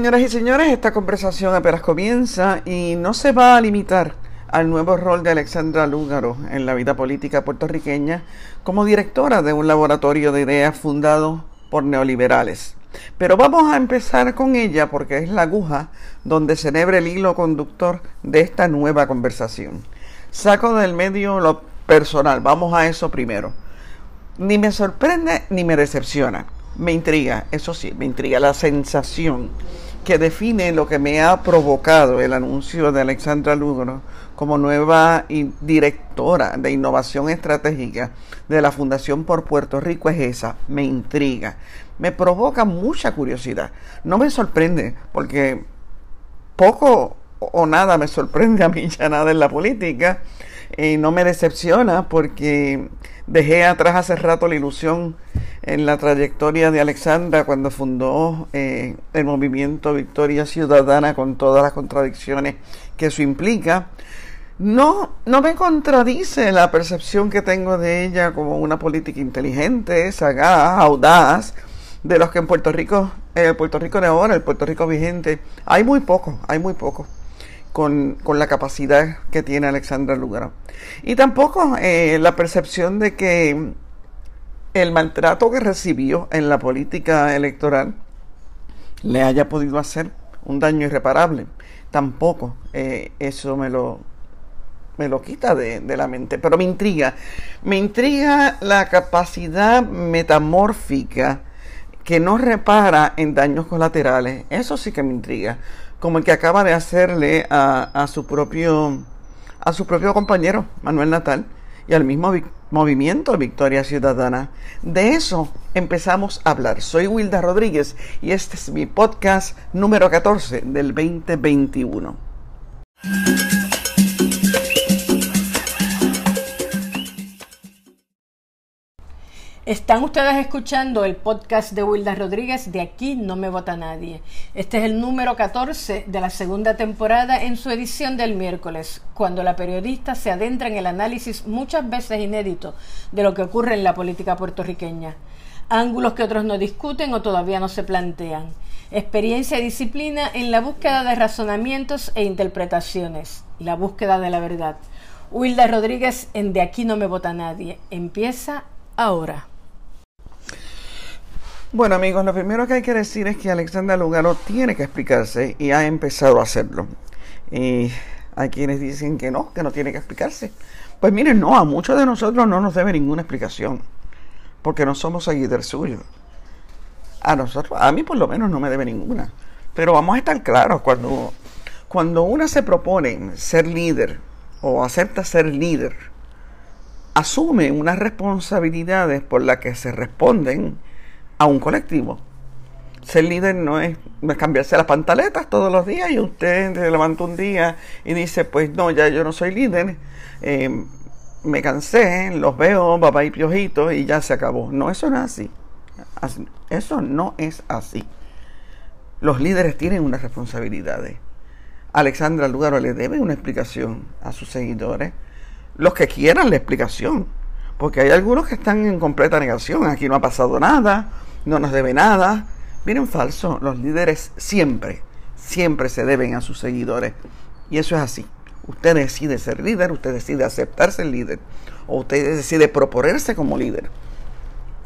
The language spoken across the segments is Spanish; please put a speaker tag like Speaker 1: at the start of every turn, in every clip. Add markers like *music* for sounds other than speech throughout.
Speaker 1: Señoras y señores, esta conversación apenas comienza y no se va a limitar al nuevo rol de Alexandra Lúgaro en la vida política puertorriqueña como directora de un laboratorio de ideas fundado por neoliberales. Pero vamos a empezar con ella porque es la aguja donde enhebre el hilo conductor de esta nueva conversación. Saco del medio lo personal, vamos a eso primero. Ni me sorprende ni me decepciona. Me intriga, eso sí, me intriga la sensación que define lo que me ha provocado el anuncio de Alexandra Lugro como nueva directora de innovación estratégica de la Fundación por Puerto Rico es esa, me intriga, me provoca mucha curiosidad. No me sorprende, porque poco o nada me sorprende a mí *laughs* ya nada en la política, y no me decepciona porque dejé atrás hace rato la ilusión en la trayectoria de Alexandra cuando fundó eh, el movimiento Victoria Ciudadana con todas las contradicciones que eso implica. No, no me contradice la percepción que tengo de ella como una política inteligente, sagaz, audaz, de los que en Puerto Rico, el Puerto Rico de ahora, el Puerto Rico vigente, hay muy poco, hay muy poco con, la capacidad que tiene Alexandra Lugaro. Y tampoco eh, la percepción de que el maltrato que recibió en la política electoral le haya podido hacer un daño irreparable. Tampoco eh, eso me lo, me lo quita de, de, la mente, pero me intriga. Me intriga la capacidad metamórfica que no repara en daños colaterales. Eso sí que me intriga como el que acaba de hacerle a, su propio a su propio compañero Manuel Natal y al mismo movimiento Victoria Ciudadana. De eso empezamos a hablar. Soy Wilda Rodríguez y este es mi podcast número 14 del 2021.
Speaker 2: Están ustedes escuchando el podcast de Wilda Rodríguez, de aquí no me vota nadie. Este es el número 14 de la segunda temporada en su edición del miércoles, cuando la periodista se adentra en el análisis muchas veces inédito de lo que ocurre en la política puertorriqueña. Ángulos que otros no discuten o todavía no se plantean. Experiencia y disciplina en la búsqueda de razonamientos e interpretaciones. La búsqueda de la verdad. Wilda Rodríguez en De aquí no me vota nadie. Empieza ahora.
Speaker 1: Bueno amigos, lo primero que hay que decir es que Alexandra Lugaro tiene que explicarse y ha empezado a hacerlo. Y hay quienes dicen que no, que no tiene que explicarse. Pues miren, no, a muchos de nosotros no nos debe ninguna explicación, porque no somos seguidores suyos. A nosotros, a mí por lo menos no me debe ninguna. Pero vamos a estar claros, cuando, cuando una se propone ser líder o acepta ser líder, asume unas responsabilidades por las que se responden a un colectivo. Ser líder no es, cambiarse las pantaletas todos los días y usted se levanta un día y dice, pues no, ya yo no soy líder, eh, me cansé, los veo, papá y piojito y ya se acabó. No, eso no es así. Eso no es así. Los líderes tienen unas responsabilidades. Alexandra Lugaro le debe una explicación a sus seguidores. Los que quieran la explicación. Porque hay algunos que están en completa negación. Aquí no ha pasado nada no nos debe nada. Miren, falso, los líderes siempre, siempre se deben a sus seguidores. Y eso es así. Usted decide ser líder, usted decide aceptarse el líder, o usted decide proponerse como líder.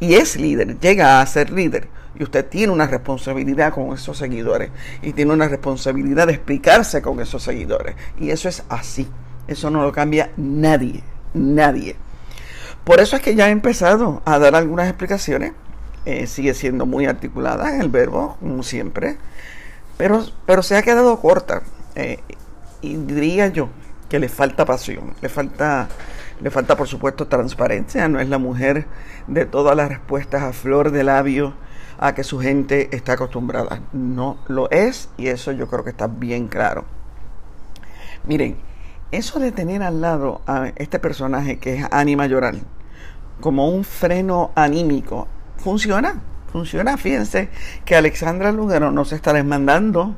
Speaker 1: Y es líder, llega a ser líder. Y usted tiene una responsabilidad con esos seguidores. Y tiene una responsabilidad de explicarse con esos seguidores. Y eso es así. Eso no lo cambia nadie. Nadie. Por eso es que ya he empezado a dar algunas explicaciones eh, sigue siendo muy articulada en el verbo, como siempre, pero, pero se ha quedado corta. Eh, y diría yo que le falta pasión, le falta, le falta por supuesto transparencia, no es la mujer de todas las respuestas a flor de labio a que su gente está acostumbrada. No lo es y eso yo creo que está bien claro. Miren, eso de tener al lado a este personaje que es Anima Lloral como un freno anímico funciona, funciona. Fíjense que Alexandra Lugaro no se está desmandando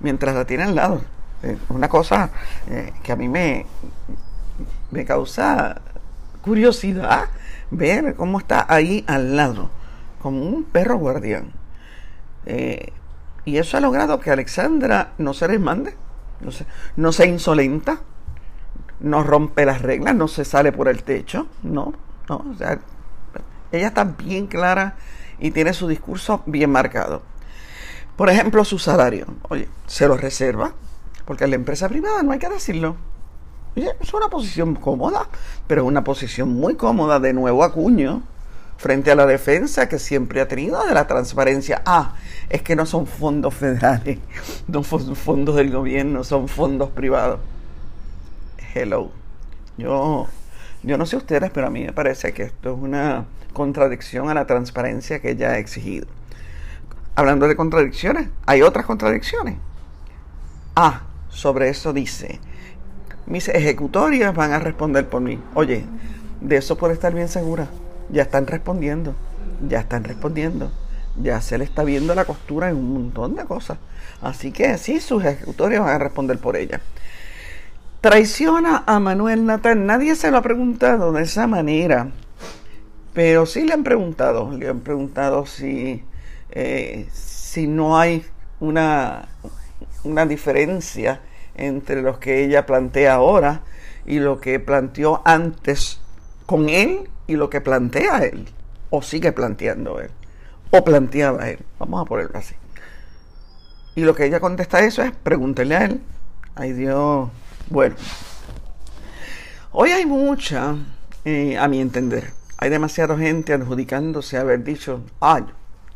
Speaker 1: mientras la tiene al lado. Es una cosa eh, que a mí me, me causa curiosidad ver cómo está ahí al lado, como un perro guardián. Eh, Y eso ha logrado que Alexandra no se desmande, no se, no se insolenta, no rompe las reglas, no se sale por el techo, no, no, o sea, ella está bien clara y tiene su discurso bien marcado. Por ejemplo, su salario, oye, se lo reserva, porque en la empresa privada no hay que decirlo. Oye, es una posición cómoda, pero es una posición muy cómoda de nuevo acuño frente a la defensa que siempre ha tenido de la transparencia. Ah, es que no son fondos federales, *laughs* no son fondos del gobierno, son fondos privados. Hello. Yo, yo no sé ustedes, pero a mí me parece que esto es una contradicción a la transparencia que ella ha exigido. Hablando de contradicciones, hay otras contradicciones. Ah, sobre eso dice, mis ejecutorias van a responder por mí. Oye, de eso puede estar bien segura. Ya están respondiendo, ya están respondiendo. Ya se le está viendo la costura en un montón de cosas. Así que sí, sus ejecutorias van a responder por ella. Traiciona a Manuel Natal. Nadie se lo ha preguntado de esa manera. Pero sí le han preguntado. Le han preguntado si, eh, si no hay una, una diferencia entre lo que ella plantea ahora y lo que planteó antes con él y lo que plantea él, o sigue planteando él, o planteaba él, vamos a ponerlo así. Y lo que ella contesta a eso es, pregúntele a él. Ay Dios, bueno. Hoy hay mucha, eh, a mi entender, hay demasiada gente adjudicándose haber dicho, ah,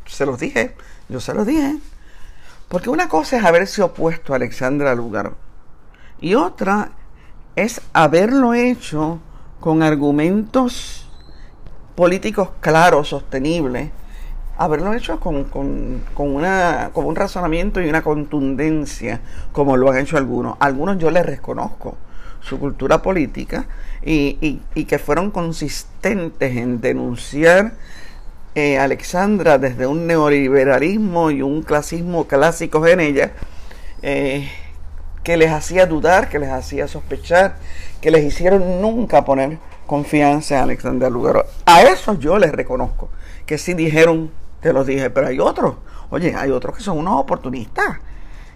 Speaker 1: se los dije, yo se los dije. Porque una cosa es haberse opuesto a Alexandra Lugar y otra es haberlo hecho con argumentos políticos claros, sostenibles, haberlo hecho con, con, una, con un razonamiento y una contundencia, como lo han hecho algunos. Algunos yo les reconozco su cultura política y, y, que fueron consistentes en denunciar eh, Alexandra desde un neoliberalismo y un clasismo clásico en ella. Eh, que les hacía dudar, que les hacía sospechar, que les hicieron nunca poner confianza en Alexander Lugaro. A eso yo les reconozco, que sí dijeron, te lo dije, pero hay otros, oye, hay otros que son unos oportunistas,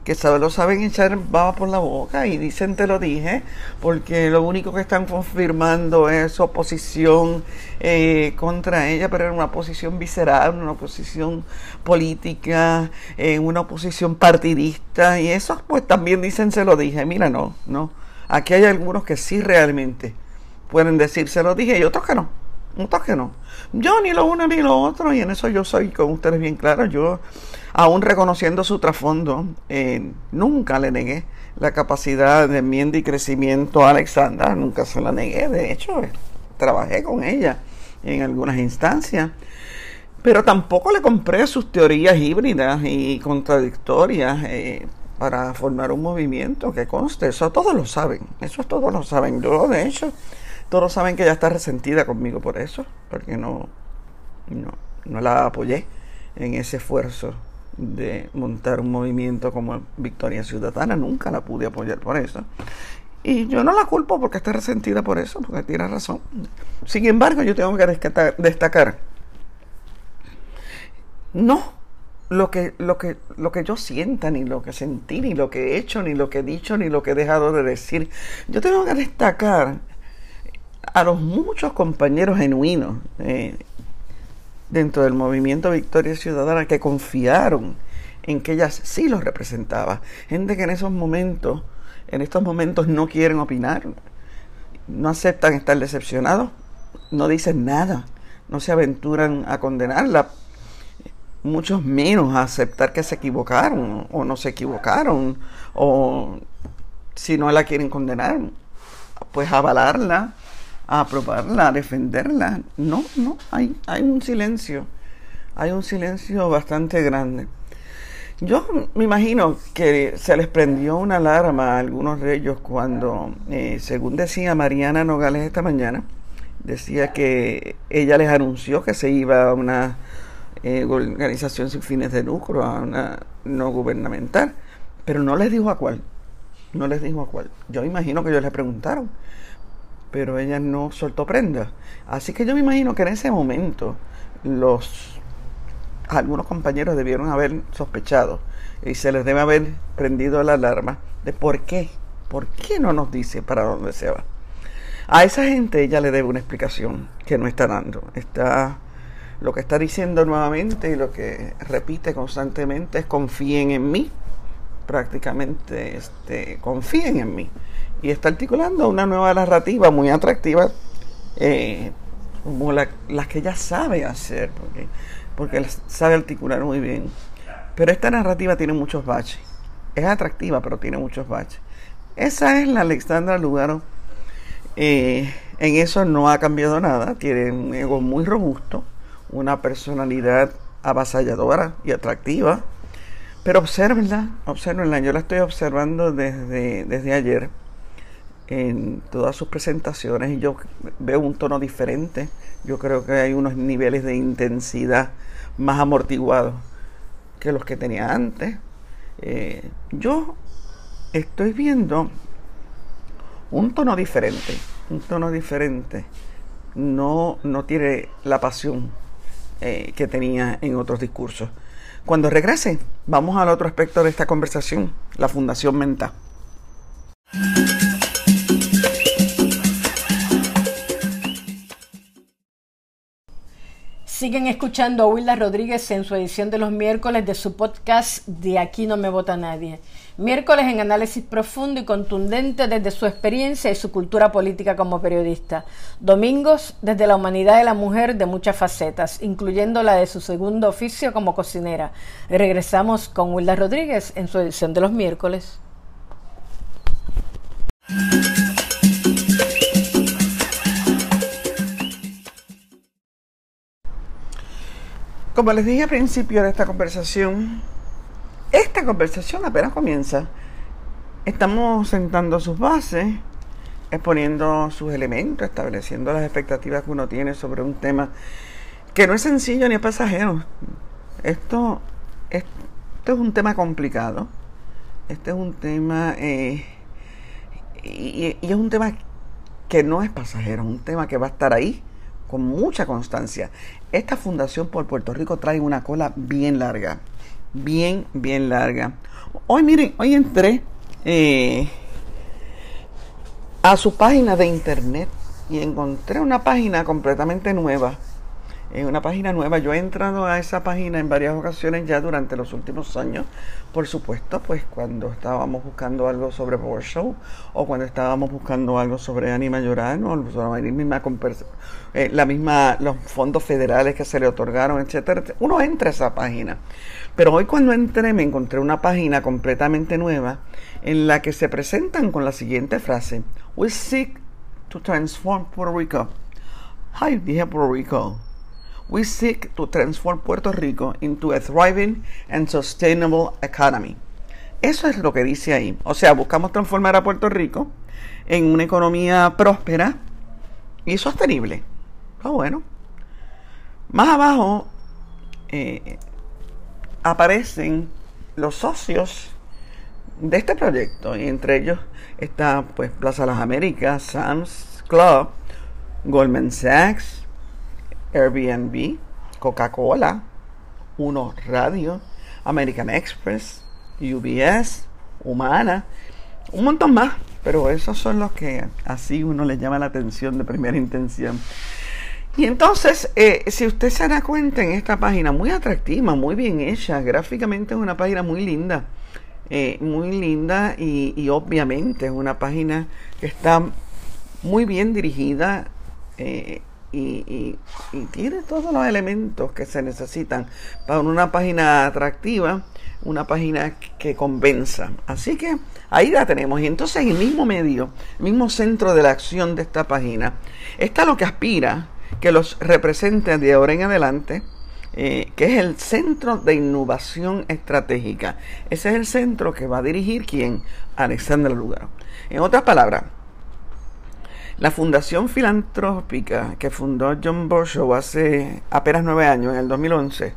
Speaker 1: que lo saben echar baba por la boca y dicen te lo dije, porque lo único que están confirmando es oposición eh, contra ella, pero en una oposición visceral, una oposición política, en eh, una oposición partidista, y esos pues también dicen se lo dije, mira, no, no, aquí hay algunos que sí realmente pueden decir se lo dije y otros que no, otros que no. Yo ni lo uno ni lo otro, y en eso yo soy con ustedes bien claro, yo aún reconociendo su trasfondo, eh, nunca le negué la capacidad de enmienda y crecimiento a Alexandra, nunca se la negué, de hecho, eh, trabajé con ella en algunas instancias, pero tampoco le compré sus teorías híbridas y contradictorias eh, para formar un movimiento que conste, eso todos lo saben, eso todos lo saben, yo de hecho, todos saben que ella está resentida conmigo por eso, porque no, no, no la apoyé en ese esfuerzo de montar un movimiento como Victoria Ciudadana, nunca la pude apoyar por eso. Y yo no la culpo porque está resentida por eso, porque tiene razón. Sin embargo, yo tengo que destacar, no lo que, lo, que, lo que yo sienta, ni lo que sentí, ni lo que he hecho, ni lo que he dicho, ni lo que he dejado de decir. Yo tengo que destacar a los muchos compañeros genuinos eh, dentro del movimiento Victoria Ciudadana que confiaron en que ella sí los representaba. Gente que en esos momentos, en estos momentos no quieren opinar, no aceptan estar decepcionados, no dicen nada, no se aventuran a condenarla, muchos menos a aceptar que se equivocaron o no se equivocaron, o si no la quieren condenar, pues avalarla a aprobarla, a defenderla. No, no, hay, hay un silencio, hay un silencio bastante grande. Yo me imagino que se les prendió una alarma a algunos de ellos cuando, eh, según decía Mariana Nogales esta mañana, decía que ella les anunció que se iba a una eh, organización sin fines de lucro, a una no gubernamental, pero no les dijo a cuál, no les dijo a cuál. Yo imagino que ellos le preguntaron pero ella no soltó prenda. Así que yo me imagino que en ese momento los algunos compañeros debieron haber sospechado y se les debe haber prendido la alarma de por qué, por qué no nos dice para dónde se va. A esa gente ella le debe una explicación que no está dando. Está lo que está diciendo nuevamente y lo que repite constantemente es confíen en mí. Prácticamente este, confíen en mí. Y está articulando una nueva narrativa muy atractiva, eh, como las que ella sabe hacer, porque, porque sabe articular muy bien. Pero esta narrativa tiene muchos baches. Es atractiva, pero tiene muchos baches. Esa es la Alexandra Lugaro. Eh, en eso no ha cambiado nada. Tiene un ego muy robusto una personalidad avasalladora y atractiva. Pero observenla, observenla. Yo la estoy observando desde, desde ayer en todas sus presentaciones y yo veo un tono diferente. Yo creo que hay unos niveles de intensidad más amortiguados que los que tenía antes. Eh, yo estoy viendo un tono diferente, un tono diferente. No, no tiene la pasión eh, que tenía en otros discursos. Cuando regrese, vamos al otro aspecto de esta conversación, la Fundación Menta.
Speaker 2: Siguen escuchando a Wilda Rodríguez en su edición de los miércoles de su podcast De aquí no me vota nadie. Miércoles en análisis profundo y contundente desde su experiencia y su cultura política como periodista. Domingos desde la humanidad de la mujer de muchas facetas, incluyendo la de su segundo oficio como cocinera. Regresamos con Wilda Rodríguez en su edición de los miércoles.
Speaker 1: Como les dije al principio de esta conversación, esta conversación apenas comienza. Estamos sentando sus bases, exponiendo sus elementos, estableciendo las expectativas que uno tiene sobre un tema que no es sencillo ni es pasajero. Esto, es un tema complicado. Este es un tema eh, y es un tema que no es pasajero, es un tema que va a estar ahí con mucha constancia. Esta fundación por Puerto Rico trae una cola bien larga, bien, bien larga. Hoy miren, hoy entré eh, a su página de internet y encontré una página completamente nueva en una página nueva. Yo he entrado a esa página en varias ocasiones ya durante los últimos años. Por supuesto, pues cuando estábamos buscando algo sobre Power Show o cuando estábamos buscando algo sobre Anima Llorano, la misma, eh, la misma, los fondos federales que se le otorgaron, etcétera. Uno entra a esa página. Pero hoy cuando entré me encontré una página completamente nueva en la que se presentan con la siguiente frase. We seek to transform Puerto Rico. Hi, dije Puerto Rico. We seek to transform Puerto Rico into a thriving and sustainable economy. Eso es lo que dice ahí. O sea, buscamos transformar a Puerto Rico en una economía próspera y sostenible. Ah, bueno. Más abajo eh, aparecen los socios de este proyecto y entre ellos está pues Plaza Las Américas, Sam's Club, Goldman Sachs, Airbnb, Coca-Cola, Uno Radio, American Express, UBS, Humana, un montón más, pero esos son los que así uno le llama la atención de primera intención. Y entonces, eh, si usted se da cuenta en esta página, muy atractiva, muy bien hecha, gráficamente es una página muy linda, eh, muy linda y, y, obviamente es una página que está muy bien dirigida. Eh, y, tiene todos los elementos que se necesitan para una página atractiva, una página que convenza. Así que ahí la tenemos. Y entonces en el mismo medio, el mismo centro de la acción de esta página, está lo que aspira que los represente de ahora en adelante, eh, que es el Centro de Innovación Estratégica. Ese es el centro que va a dirigir quién? Alexander Lugar. En otras palabras, la fundación filantrópica que fundó John Borshow hace apenas nueve años, en el 2011,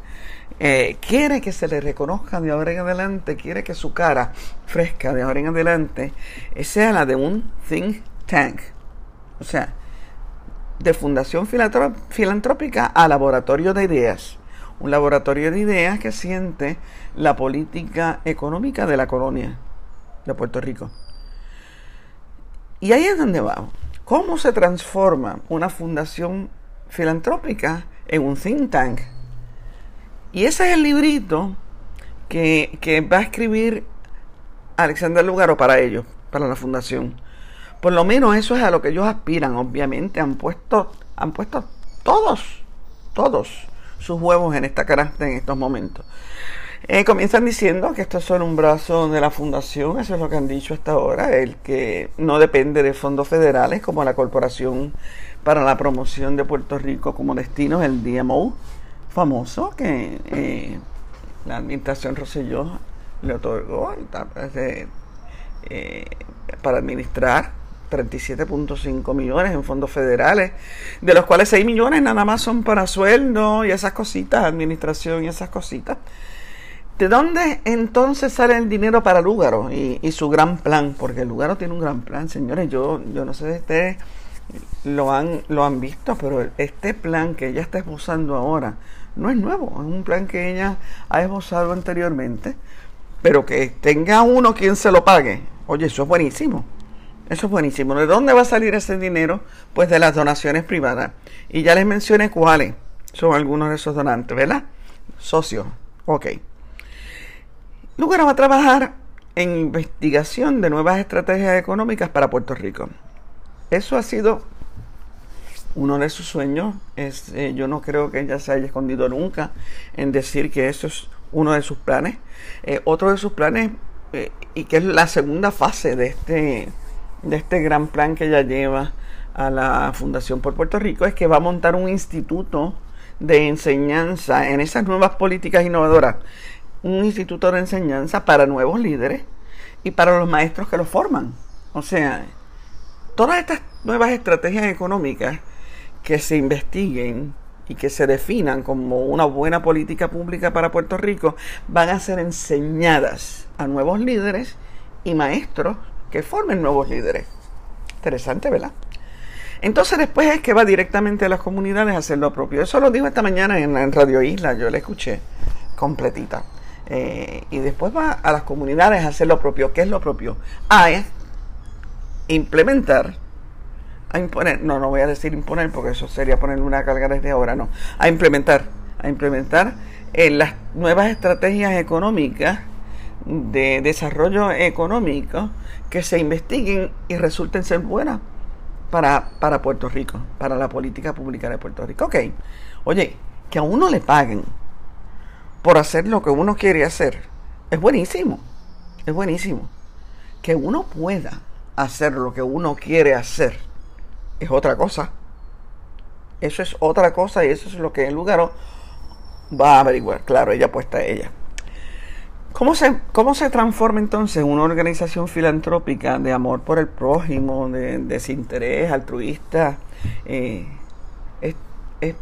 Speaker 1: eh, quiere que se le reconozca de ahora en adelante, quiere que su cara fresca de ahora en adelante eh, sea la de un think tank. O sea, de fundación filantrópica a laboratorio de ideas. un laboratorio de ideas que siente la política económica de la colonia de Puerto Rico. Y ahí es donde vamos. ¿Cómo se transforma una fundación filantrópica en un think tank? Y ese es el librito que, que va a escribir Alexander Lugaro para ellos, para la fundación. Por lo menos eso es a lo que ellos aspiran, obviamente. Han puesto, han puesto todos, todos sus huevos en esta carasta en estos momentos. Eh, comienzan diciendo que esto es solo un brazo de la fundación, eso es lo que han dicho hasta ahora, el que no depende de fondos federales como la Corporación para la Promoción de Puerto Rico como destino, el DMO famoso, que eh, la administración Rosselló le otorgó eh, para administrar 37.5 millones en fondos federales, de los cuales 6 millones nada más son para sueldo y esas cositas, administración y esas cositas. ¿De dónde entonces sale el dinero para Lúgaro y, y, su gran plan? Porque Lúgaro tiene un gran plan, señores. Yo, yo no sé si ustedes lo han, lo han visto, pero este plan que ella está esbozando ahora no es nuevo. Es un plan que ella ha esbozado anteriormente, pero que tenga uno quien se lo pague. Oye, eso es buenísimo. Eso es buenísimo. ¿De dónde va a salir ese dinero? Pues de las donaciones privadas. Y ya les mencioné cuáles son algunos de esos donantes, ¿verdad? Socios. Ok. Lugar va a trabajar en investigación de nuevas estrategias económicas para Puerto Rico. Eso ha sido uno de sus sueños. Es, eh, yo no creo que ella se haya escondido nunca en decir que eso es uno de sus planes. Eh, otro de sus planes, eh, y que es la segunda fase de este de este gran plan que ella lleva a la Fundación por Puerto Rico es que va a montar un instituto de enseñanza en esas nuevas políticas innovadoras, un instituto de enseñanza para nuevos líderes y para los maestros que los forman. O sea, todas estas nuevas estrategias económicas que se investiguen y que se definan como una buena política pública para Puerto Rico van a ser enseñadas a nuevos líderes y maestros que formen nuevos líderes. Interesante, ¿verdad? Entonces después es que va directamente a las comunidades a hacer lo propio. Eso lo dijo esta mañana en, Radio Isla, yo la escuché completita. Eh, y después va a las comunidades a hacer lo propio. ¿Qué es lo propio? A implementar, a imponer, no, no voy a decir imponer porque eso sería ponerle una carga desde ahora, no, a implementar, a implementar eh, las nuevas estrategias económicas de desarrollo económico que se investiguen y resulten ser buenas para, para Puerto Rico, para la política pública de Puerto Rico. Ok, oye, que a uno le paguen por hacer lo que uno quiere hacer, es buenísimo, es buenísimo. Que uno pueda hacer lo que uno quiere hacer, es otra cosa. Eso es otra cosa y eso es lo que el lugar va a averiguar. Claro, ella apuesta a ella. ¿Cómo se, ¿Cómo se transforma entonces una organización filantrópica de amor por el prójimo, de, desinterés, altruista? Eh,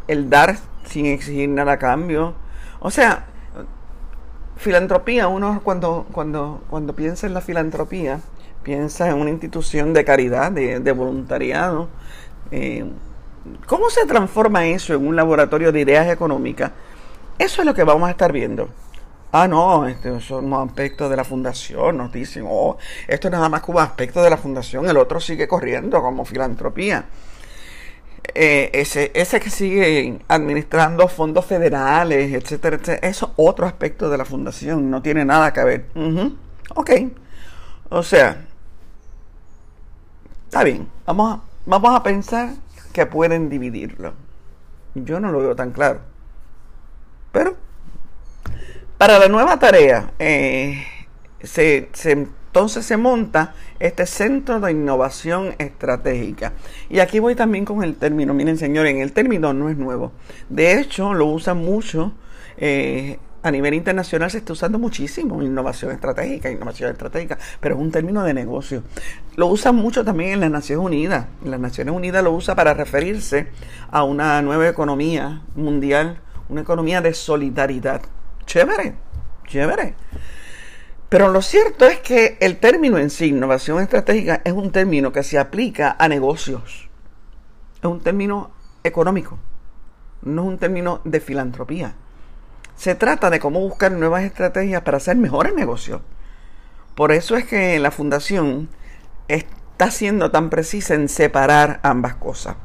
Speaker 1: el dar sin exigir nada a cambio. O sea, filantropía, uno cuando, cuando, cuando piensa en la filantropía, piensa en una institución de caridad, de, voluntariado. Eh, ¿Cómo se transforma eso en un laboratorio de ideas económicas? Eso es lo que vamos a estar viendo. Ah, no, estos son aspectos de la fundación, nos dicen, oh, esto es nada más como aspecto de la fundación, el otro sigue corriendo como filantropía. Eh, ese, ese que sigue administrando fondos federales, etcétera, etcétera, eso es otro aspecto de la fundación, no tiene nada que ver. Ok, o sea, está bien, vamos a, vamos a pensar que pueden dividirlo. Yo no lo veo tan claro, pero para la nueva tarea, eh, se, entonces se monta este centro de innovación estratégica. Y aquí voy también con el término. Miren, señores, el término no es nuevo. De hecho, lo usan mucho. Eh, a nivel internacional se está usando muchísimo innovación estratégica, innovación estratégica, pero es un término de negocio. Lo usan mucho también en las Naciones Unidas. Las Naciones Unidas lo usa para referirse a una nueva economía mundial, una economía de solidaridad. Chévere, chévere. Pero lo cierto es que el término en sí, innovación estratégica, es un término que se aplica a negocios. Es un término económico, no es un término de filantropía. Se trata de cómo buscar nuevas estrategias para hacer mejores negocios. Por eso es que la fundación está siendo tan precisa en separar ambas cosas.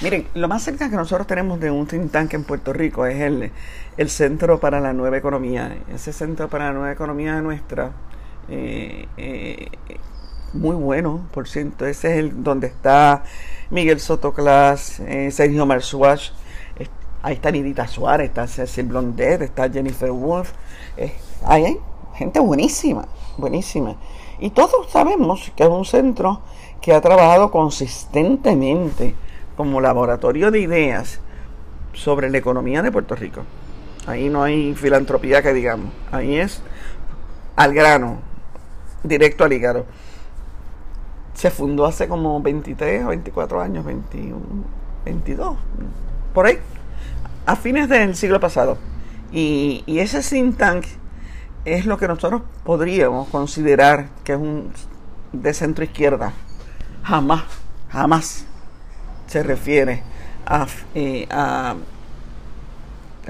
Speaker 1: Miren, lo más cerca que nosotros tenemos de un think tank en Puerto Rico es el, el Centro para la Nueva Economía. Ese Centro para la Nueva Economía nuestra, eh, eh, muy bueno, por cierto. Ese es el donde está Miguel Sotoclas, eh, Sergio Marzuach, ahí está Nidita Suárez, está Cecil Blondet, está Jennifer Wolf. ahí hay gente buenísima, buenísima. Y todos sabemos que es un centro que ha trabajado consistentemente como laboratorio de ideas sobre la economía de Puerto Rico. Ahí no hay filantropía que digamos. Ahí es al grano, directo al hígado. Se fundó hace como 23 o 24 años, 21, 22, por ahí, a fines del siglo pasado. Y, y ese think tank es lo que nosotros podríamos considerar que es un de centro izquierda. Jamás, jamás se refiere a, eh, a,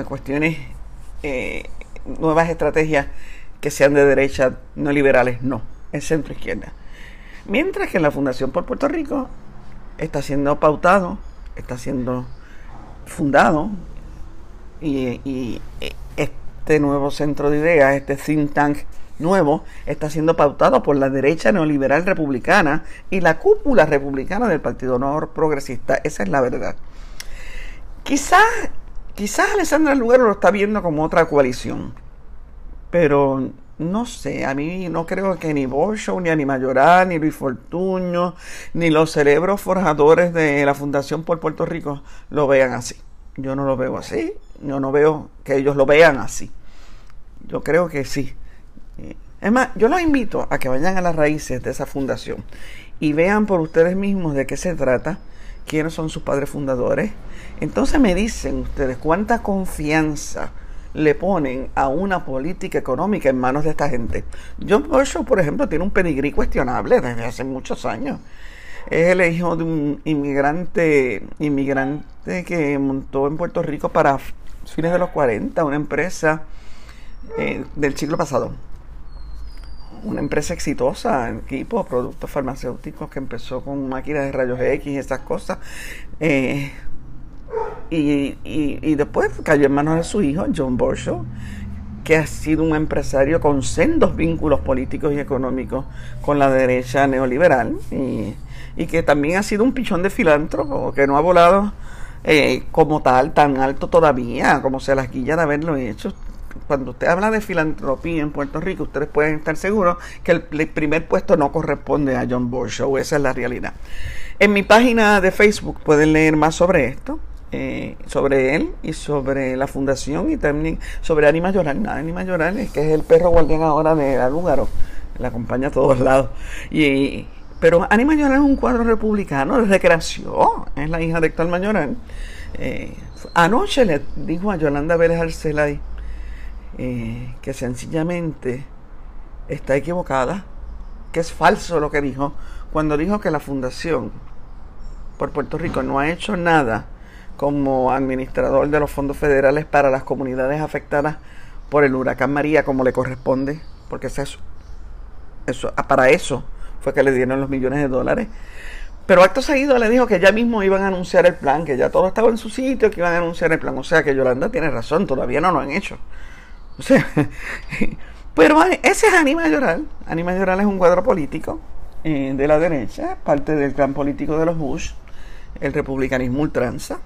Speaker 1: cuestiones, eh, nuevas estrategias que sean de derecha, no liberales, no, es centro izquierda. Mientras que la Fundación por Puerto Rico está siendo pautado, está siendo fundado y, y este nuevo centro de ideas, este think tank nuevo está siendo pautado por la derecha neoliberal republicana y la cúpula republicana del Partido No Progresista. Esa es la verdad. Quizás, quizás Alessandra Lugaro lo está viendo como otra coalición, pero no sé, a mí no creo que ni Bolshow, ni Anima Mayoral, ni Luis Fortuño, ni los cerebros forjadores de la Fundación por Puerto Rico lo vean así. Yo no lo veo así, yo no veo que ellos lo vean así. Yo creo que sí. Es más, yo los invito a que vayan a las raíces de esa fundación y vean por ustedes mismos de qué se trata, quiénes son sus padres fundadores. Entonces me dicen ustedes cuánta confianza le ponen a una política económica en manos de esta gente. John Marshall, por ejemplo, tiene un pedigrí cuestionable desde hace muchos años. Es el hijo de un inmigrante, inmigrante que montó en Puerto Rico para fines de los 40 una empresa eh, del siglo pasado una empresa exitosa equipo, productos farmacéuticos que empezó con máquinas de rayos X y esas cosas. Eh, y, después cayó en manos de su hijo, John Borshaw, que ha sido un empresario con sendos vínculos políticos y económicos con la derecha neoliberal y, que también ha sido un pichón de filántropo, que no ha volado eh, como tal tan alto todavía, como se las guilla de haberlo hecho cuando usted habla de filantropía en Puerto Rico, ustedes pueden estar seguros que el, primer puesto no corresponde a John Borshow, esa es la realidad. En mi página de Facebook pueden leer más sobre esto, eh, sobre él y sobre la fundación y también sobre Anima Lloral. Anima Lloral es que es el perro guardián ahora de Alúgaro, la acompaña a todos lados. Y, pero Anima Lloral es un cuadro republicano desde que es la hija de Héctor Mayoral. Eh, anoche le dijo a Yolanda Vélez Arcelay, eh, que sencillamente está equivocada, que es falso lo que dijo, cuando dijo que la Fundación por Puerto Rico no ha hecho nada como administrador de los fondos federales para las comunidades afectadas por el huracán María como le corresponde, porque es eso, eso ah, para eso fue que le dieron los millones de dólares. Pero acto seguido le dijo que ya mismo iban a anunciar el plan, que ya todo estaba en su sitio, que iban a anunciar el plan. O sea que Yolanda tiene razón, todavía no lo han hecho. *laughs* Pero ese es Anima Lloral. Anima Lloral es un cuadro político eh, de la derecha, parte del clan político de los Bush, el republicanismo ultranza.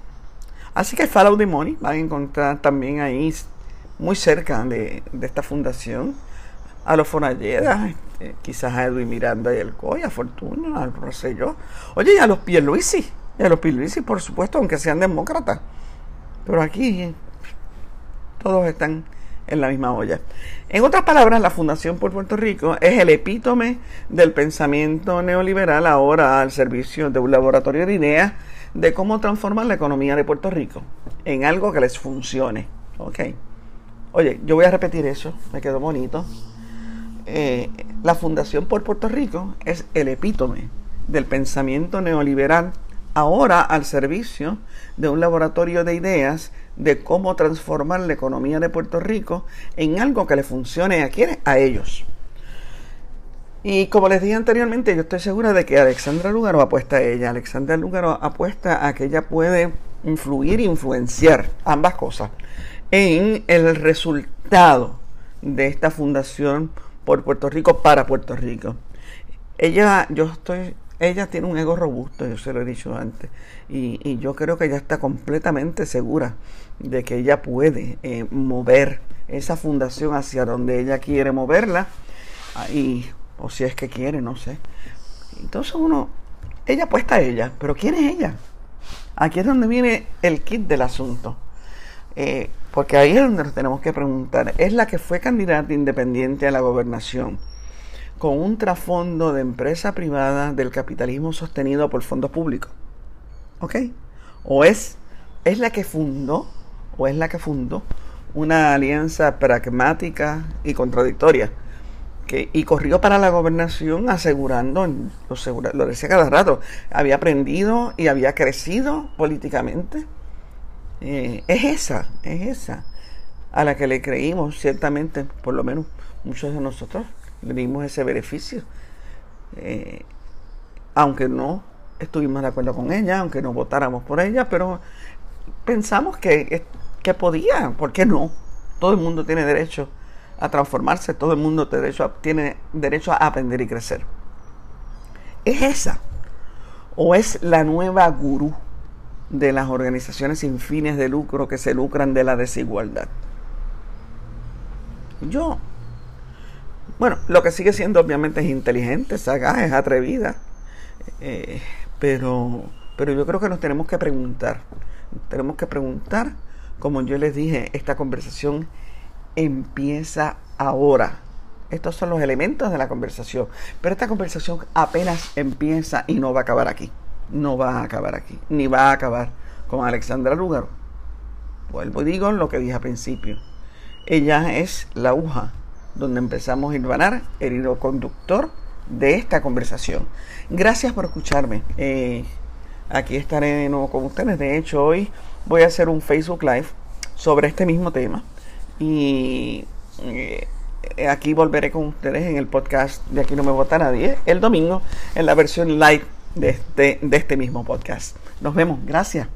Speaker 1: Así que Follow the Money van a encontrar también ahí, muy cerca de, esta fundación, a los Fonalleda, este, quizás a Edwin Miranda y el Coy, a Fortuna, al Rosselló. Oye, y a los Pierluisi, y a los Pierluisi, por supuesto, aunque sean demócratas. Pero aquí todos están en la misma olla. En otras palabras, la Fundación por Puerto Rico es el epítome del pensamiento neoliberal ahora al servicio de un laboratorio de ideas de cómo transformar la economía de Puerto Rico en algo que les funcione. Ok. Oye, yo voy a repetir eso, me quedó bonito. Eh, la Fundación por Puerto Rico es el epítome del pensamiento neoliberal ahora al servicio de un laboratorio de ideas de cómo transformar la economía de Puerto Rico en algo que le funcione a quienes, a ellos. Y como les dije anteriormente, yo estoy segura de que Alexandra Lugaro apuesta a ella. Alexandra Lugaro apuesta a que ella puede influir e influenciar ambas cosas en el resultado de esta fundación por Puerto Rico para Puerto Rico. Ella, yo estoy, ella tiene un ego robusto, yo se lo he dicho antes, y, yo creo que ella está completamente segura de que ella puede eh, mover esa fundación hacia donde ella quiere moverla. Y o si es que quiere, no sé. Entonces uno, ella apuesta a ella, pero ¿quién es ella? Aquí es donde viene el kit del asunto. Eh, porque ahí es donde nos tenemos que preguntar. Es la que fue candidata independiente a la gobernación con un trasfondo de empresa privada del capitalismo sostenido por fondos públicos. ¿Ok? O es, es la que fundó, o es la que fundó una alianza pragmática y contradictoria y corrió para la gobernación asegurando, lo, lo decía cada rato, había aprendido y había crecido políticamente. Eh, es esa, es esa, a la que le creímos, ciertamente, por lo menos muchos de nosotros dimos ese beneficio. Eh, aunque no estuvimos de acuerdo con ella, aunque no votáramos por ella, pero pensamos que, que podía, ¿por qué no? Todo el mundo tiene derecho a transformarse, todo el mundo tiene derecho a aprender y crecer. ¿Es esa? ¿O es la nueva gurú de las organizaciones sin fines de lucro que se lucran de la desigualdad? Yo, bueno, lo que sigue siendo obviamente es inteligente, sagaz, es atrevida, eh, pero, pero yo creo que nos tenemos que preguntar, tenemos que preguntar, como yo les dije, esta conversación empieza ahora. Estos son los elementos de la conversación. Pero esta conversación apenas empieza y no va a acabar aquí. No va a acabar aquí. Ni va a acabar con Alexandra Lugaro. Vuelvo y digo lo que dije al principio. Ella es la aguja donde empezamos a hilvanar el hilo conductor de esta conversación. Gracias por escucharme. Eh, aquí estaré de nuevo con ustedes. De hecho, hoy voy a hacer un Facebook Live sobre este mismo tema. Y eh, aquí volveré con ustedes en el podcast de Aquí no me vota nadie el domingo en la versión live de este, de este mismo podcast. Nos vemos. Gracias.